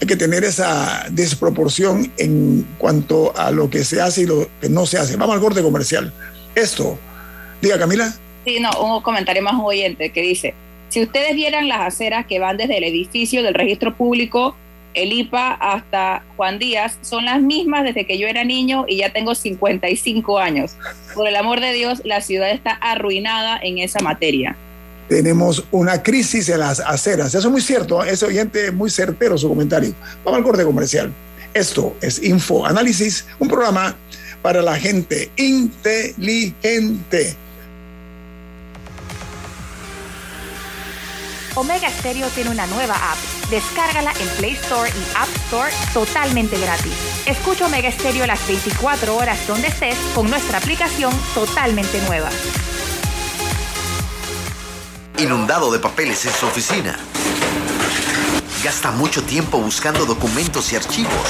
Hay que tener esa desproporción en cuanto a lo que se hace y lo que no se hace. Vamos al corte comercial. Esto, diga Camila. Sí, no, un comentario más oyente que dice, si ustedes vieran las aceras que van desde el edificio del registro público el IPA hasta Juan Díaz son las mismas desde que yo era niño y ya tengo 55 años. Por el amor de Dios, la ciudad está arruinada en esa materia. Tenemos una crisis en las aceras. Eso es muy cierto, ese oyente muy certero su comentario. Vamos al corte comercial. Esto es Info Análisis, un programa para la gente inteligente. Omega Stereo tiene una nueva app. Descárgala en Play Store y App Store totalmente gratis. Escucha Omega Stereo las 24 horas donde estés con nuestra aplicación totalmente nueva. Inundado de papeles en su oficina. Gasta mucho tiempo buscando documentos y archivos.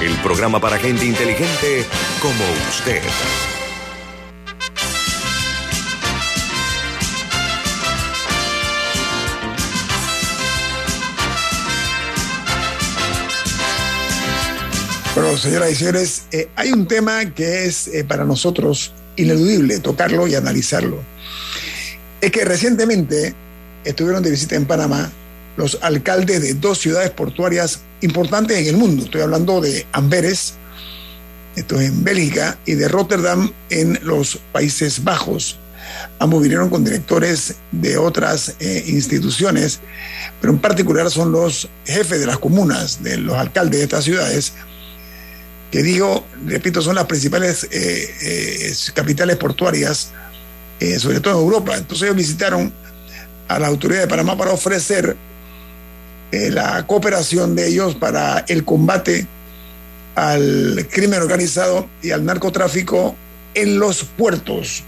el programa para gente inteligente como usted. Bueno, señoras y señores, eh, hay un tema que es eh, para nosotros ineludible tocarlo y analizarlo. Es que recientemente estuvieron de visita en Panamá los alcaldes de dos ciudades portuarias importantes en el mundo. Estoy hablando de Amberes, esto es en Bélgica, y de Rotterdam en los Países Bajos. Ambos vinieron con directores de otras eh, instituciones, pero en particular son los jefes de las comunas, de los alcaldes de estas ciudades, que digo, repito, son las principales eh, eh, capitales portuarias, sobre todo en Europa. Entonces ellos visitaron a la autoridad de Panamá para ofrecer la cooperación de ellos para el combate al crimen organizado y al narcotráfico en los puertos,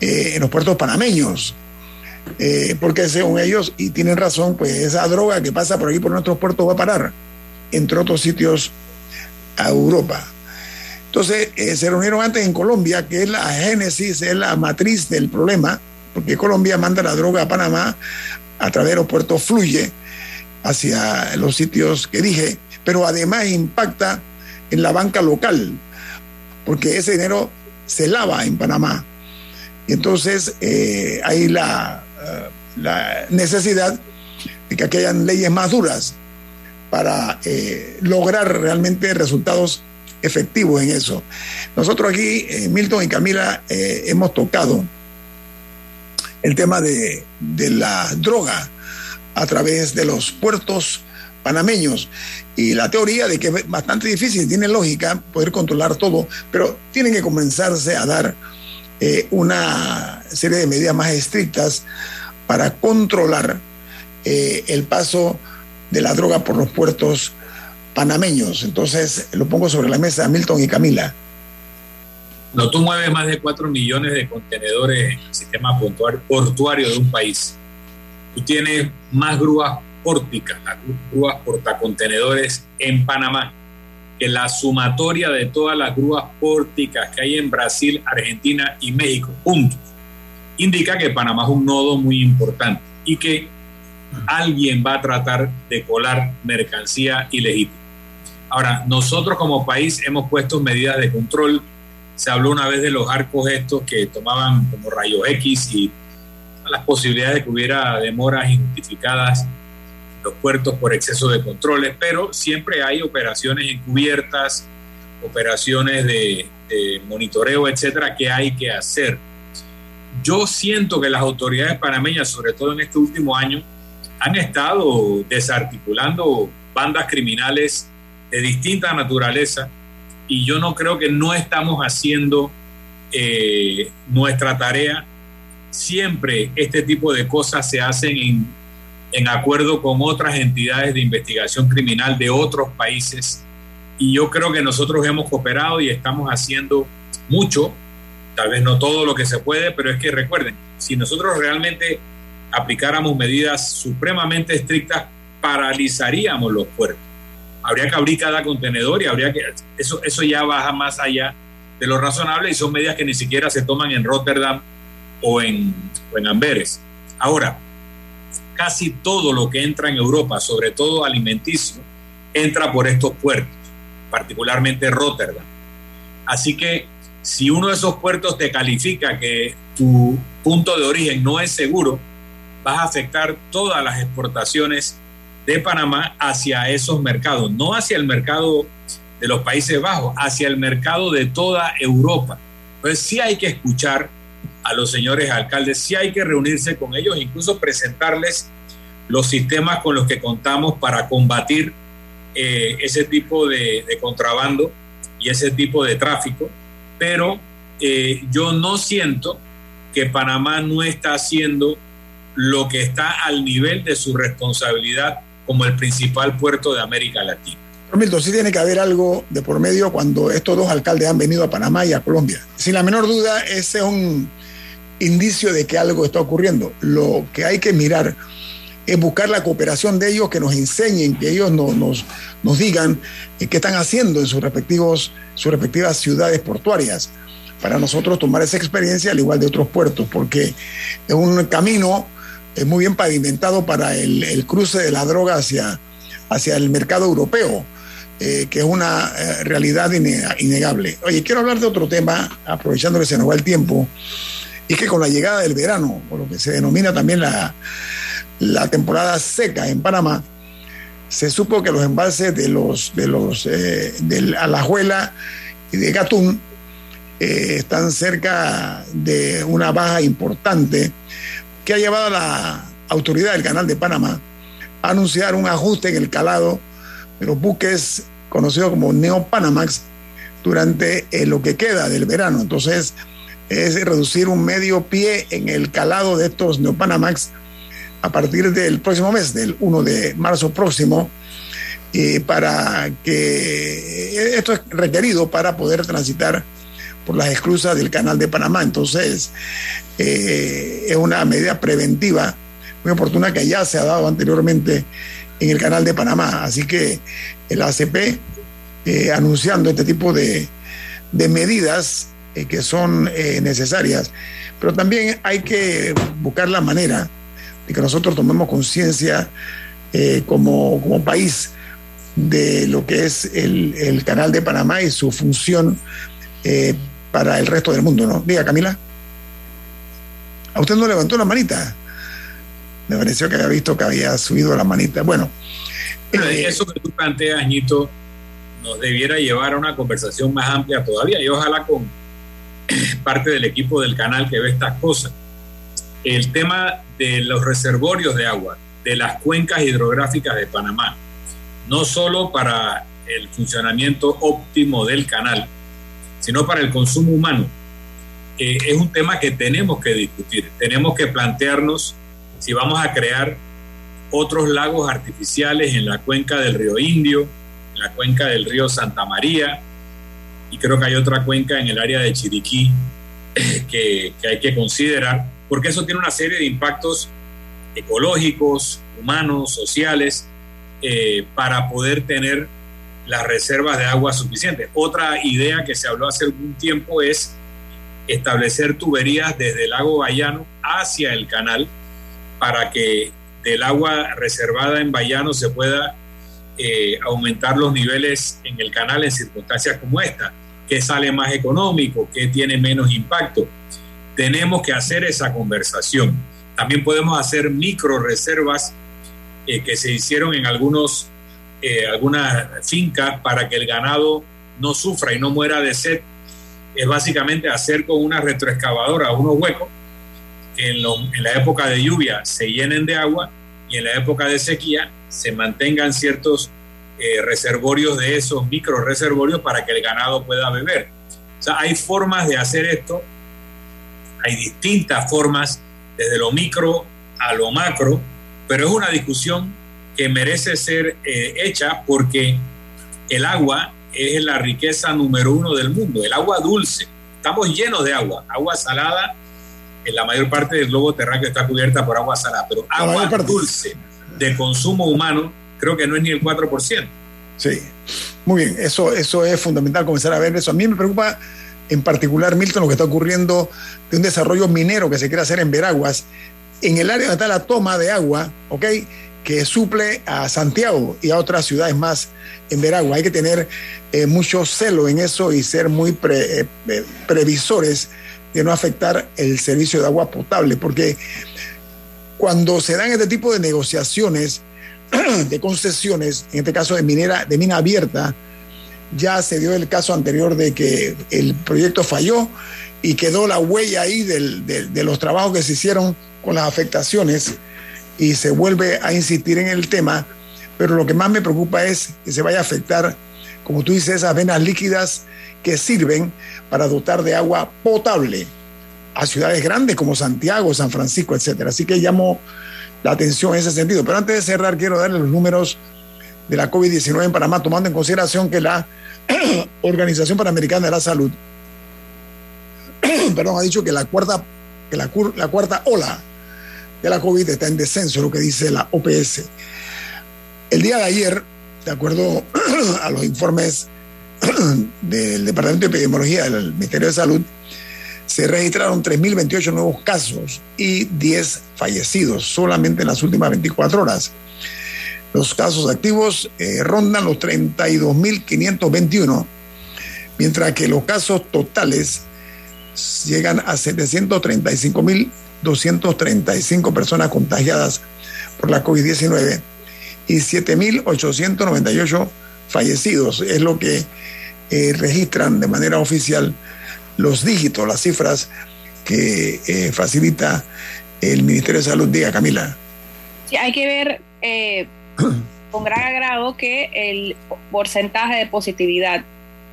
eh, en los puertos panameños. Eh, porque según ellos, y tienen razón, pues esa droga que pasa por aquí por nuestros puertos va a parar, entre otros sitios, a Europa. Entonces, eh, se reunieron antes en Colombia, que es la génesis, es la matriz del problema, porque Colombia manda la droga a Panamá a través de los puertos Fluye hacia los sitios que dije, pero además impacta en la banca local, porque ese dinero se lava en Panamá. Y entonces eh, hay la, eh, la, necesidad de que hayan leyes más duras para eh, lograr realmente resultados efectivos en eso. Nosotros aquí, Milton y Camila, hemos tocado el tema de, de la droga a través de los puertos panameños. Y la teoría de que es bastante difícil, tiene lógica poder controlar todo, pero tienen que comenzarse a dar eh, una serie de medidas más estrictas para controlar eh, el paso de la droga por los puertos panameños. Entonces, lo pongo sobre la mesa, Milton y Camila. No, tú mueves más de 4 millones de contenedores en el sistema portuario de un país. Tú tienes más grúas pórticas, las grúas portacontenedores en Panamá, que la sumatoria de todas las grúas pórticas que hay en Brasil, Argentina y México, juntos, indica que Panamá es un nodo muy importante y que alguien va a tratar de colar mercancía ilegítima. Ahora, nosotros como país hemos puesto medidas de control. Se habló una vez de los arcos estos que tomaban como rayos X y las posibilidades de que hubiera demoras injustificadas los puertos por exceso de controles, pero siempre hay operaciones encubiertas, operaciones de, monitoreo, etcétera, que hay que hacer. Yo siento que las autoridades panameñas, sobre todo en este último año, han estado desarticulando bandas criminales de distinta naturaleza y yo no creo que no estamos haciendo eh, nuestra tarea. Siempre este tipo de cosas se hacen en acuerdo con otras entidades de investigación criminal de otros países. Y yo creo que nosotros hemos cooperado y estamos haciendo mucho, tal vez no todo lo que se puede, pero es que recuerden, si nosotros realmente aplicáramos medidas supremamente estrictas, paralizaríamos los puertos. Habría que abrir cada contenedor y habría que... Eso, eso ya baja más allá de lo razonable y son medidas que ni siquiera se toman en Rotterdam o en, o en Amberes. Ahora, casi todo lo que entra en Europa, sobre todo alimenticio, entra por estos puertos, particularmente Rotterdam. Así que si uno de esos puertos te califica que tu punto de origen no es seguro, vas a afectar todas las exportaciones de Panamá hacia esos mercados, no hacia el mercado de los Países Bajos, hacia el mercado de toda Europa. Entonces sí hay que escuchar a los señores alcaldes, sí hay que reunirse con ellos, incluso presentarles los sistemas con los que contamos para combatir eh, ese tipo de, contrabando y ese tipo de tráfico, pero eh, yo no siento que Panamá no está haciendo lo que está al nivel de su responsabilidad como el principal puerto de América Latina. Milton, sí tiene que haber algo de por medio cuando estos dos alcaldes han venido a Panamá y a Colombia. Sin la menor duda, ese es un indicio de que algo está ocurriendo. Lo que hay que mirar es buscar la cooperación de ellos, que nos enseñen, que ellos nos, nos, digan eh, qué están haciendo en sus, respectivos, sus respectivas ciudades portuarias, para nosotros tomar esa experiencia al igual de otros puertos, porque es un camino eh, muy bien pavimentado para el, cruce de la droga hacia, hacia el mercado europeo. Eh, que es una realidad innegable. Oye, quiero hablar de otro tema, aprovechando que se nos va el tiempo, y que con la llegada del verano, o lo que se denomina también la, la temporada seca en Panamá, se supo que los embalses de los de los eh, de Alajuela y de Gatún eh, están cerca de una baja importante que ha llevado a la autoridad del canal de Panamá a anunciar un ajuste en el calado de los buques conocidos como Neopanamax durante eh, lo que queda del verano. Entonces, es reducir un medio pie en el calado de estos Neopanamax a partir del próximo mes, del 1 de marzo próximo, para que esto es requerido para poder transitar por las esclusas del canal de Panamá. Entonces, eh, es una medida preventiva muy oportuna que ya se ha dado anteriormente en el canal de Panamá. Así que el ACP, eh, anunciando este tipo de, medidas eh, que son necesarias, pero también hay que buscar la manera y que nosotros tomemos conciencia eh, como, como, país de lo que es el, canal de Panamá y su función eh, para el resto del mundo, ¿no? Diga, Camila. ¿A usted no levantó la manita? Me pareció que había visto que había subido la manita. Bueno. Eh, eso que tú planteas, Añito, nos debiera llevar a una conversación más amplia todavía y ojalá con parte del equipo del canal que ve estas cosas el tema de los reservorios de agua, de las cuencas hidrográficas de Panamá, no solo para el funcionamiento óptimo del canal, sino para el consumo humano. Es un tema que tenemos que discutir. Tenemos que plantearnos si vamos a crear otros lagos artificiales en la cuenca del río Indio, en la cuenca del río Santa María, y creo que hay otra cuenca en el área de Chiriquí que hay que considerar porque eso tiene una serie de impactos ecológicos, humanos, sociales, eh, para poder tener las reservas de agua suficientes. Otra idea que se habló hace algún tiempo es establecer tuberías desde el lago Bayano hacia el canal para que del agua reservada en Bayano se pueda eh, aumentar los niveles en el canal en circunstancias como esta, que sale más económico, que tiene menos impacto tenemos que hacer esa conversación. También podemos hacer micro reservas eh, que se hicieron en algunos, eh, algunas fincas para que el ganado no sufra y no muera de sed. Es básicamente hacer con una retroexcavadora unos huecos que en, la época de lluvia se llenen de agua y en la época de sequía se mantengan ciertos eh, reservorios de esos micro reservorios para que el ganado pueda beber. O sea, hay formas de hacer esto hay distintas formas, desde lo micro a lo macro, pero es una discusión que merece ser eh, hecha porque el agua es la riqueza número uno del mundo, el agua dulce. Estamos llenos de agua, agua salada, en la mayor parte del globo terráqueo está cubierta por agua salada, pero agua dulce de consumo humano creo que no es ni el 4%. O Sí, muy bien, eso, eso es fundamental comenzar a ver eso. A mí me preocupa en particular, Milton, lo que está ocurriendo de un desarrollo minero que se quiere hacer en Veraguas, en el área donde está la toma de agua, ¿ok? Que suple a Santiago y a otras ciudades más en Veragua. Hay que tener eh, mucho celo en eso y ser muy eh, eh, previsores de no afectar el servicio de agua potable, porque cuando se dan este tipo de negociaciones, de concesiones, en este caso de minera, de mina abierta, ya se dio el caso anterior de que el proyecto falló y quedó la huella ahí de, los trabajos que se hicieron con las afectaciones y se vuelve a insistir en el tema, pero lo que más me preocupa es que se vaya a afectar, como tú dices, esas venas líquidas que sirven para dotar de agua potable a ciudades grandes como Santiago, San Francisco, etcétera. Así que llamo la atención en ese sentido. Pero antes de cerrar, quiero darle los números de la COVID-19 en Panamá, tomando en consideración que la Organización Panamericana de la Salud, perdón, ha dicho que la cuarta, que la, la cuarta ola de la COVID está en descenso, lo que dice la OPS. El día de ayer, de acuerdo a los informes del Departamento de Epidemiología del Ministerio de Salud, se registraron 3.028 nuevos casos y 10 fallecidos solamente en las últimas 24 horas. Los casos activos eh, rondan los 32.521, mientras que los casos totales llegan a 735.235 personas contagiadas por la COVID-19 y 7.898 fallecidos. Es lo que eh, registran de manera oficial los dígitos, las cifras que eh, facilita el Ministerio de Salud. Diga, Camila. Sí, hay que ver eh, con gran agrado que el porcentaje de positividad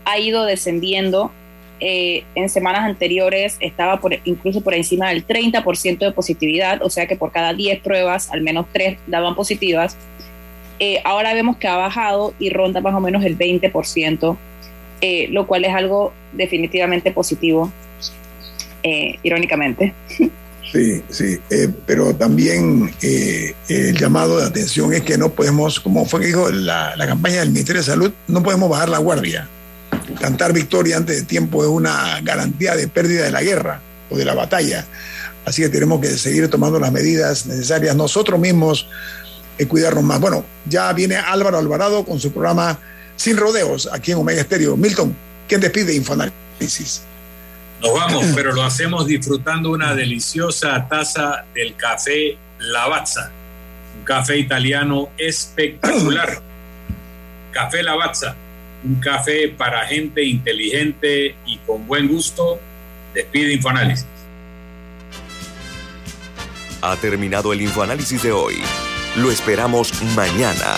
ha ido descendiendo. Eh, en semanas anteriores estaba por, incluso por encima del 30% de positividad, o sea que por cada 10 pruebas al menos 3 daban positivas. ahora vemos que ha bajado y ronda más o menos el 20%. Eh, lo cual es algo definitivamente positivo, eh, irónicamente. Sí, sí, eh, pero también el llamado de atención es que no podemos, como fue que dijo la, la, campaña del Ministerio de Salud, no podemos bajar la guardia. Cantar victoria antes de tiempo es una garantía de pérdida de la guerra o de la batalla. Así que tenemos que seguir tomando las medidas necesarias nosotros mismos, cuidarnos más. Bueno, ya viene Álvaro Alvarado con su programa sin rodeos aquí en Omega Estéreo. Milton, ¿quién despide Infoanálisis? Nos vamos, pero lo hacemos disfrutando una deliciosa taza del café Lavazza, un café italiano espectacular. café Lavazza, un café para gente inteligente y con buen gusto. Despide Infoanálisis. Ha terminado el Infoanálisis de hoy. Lo esperamos mañana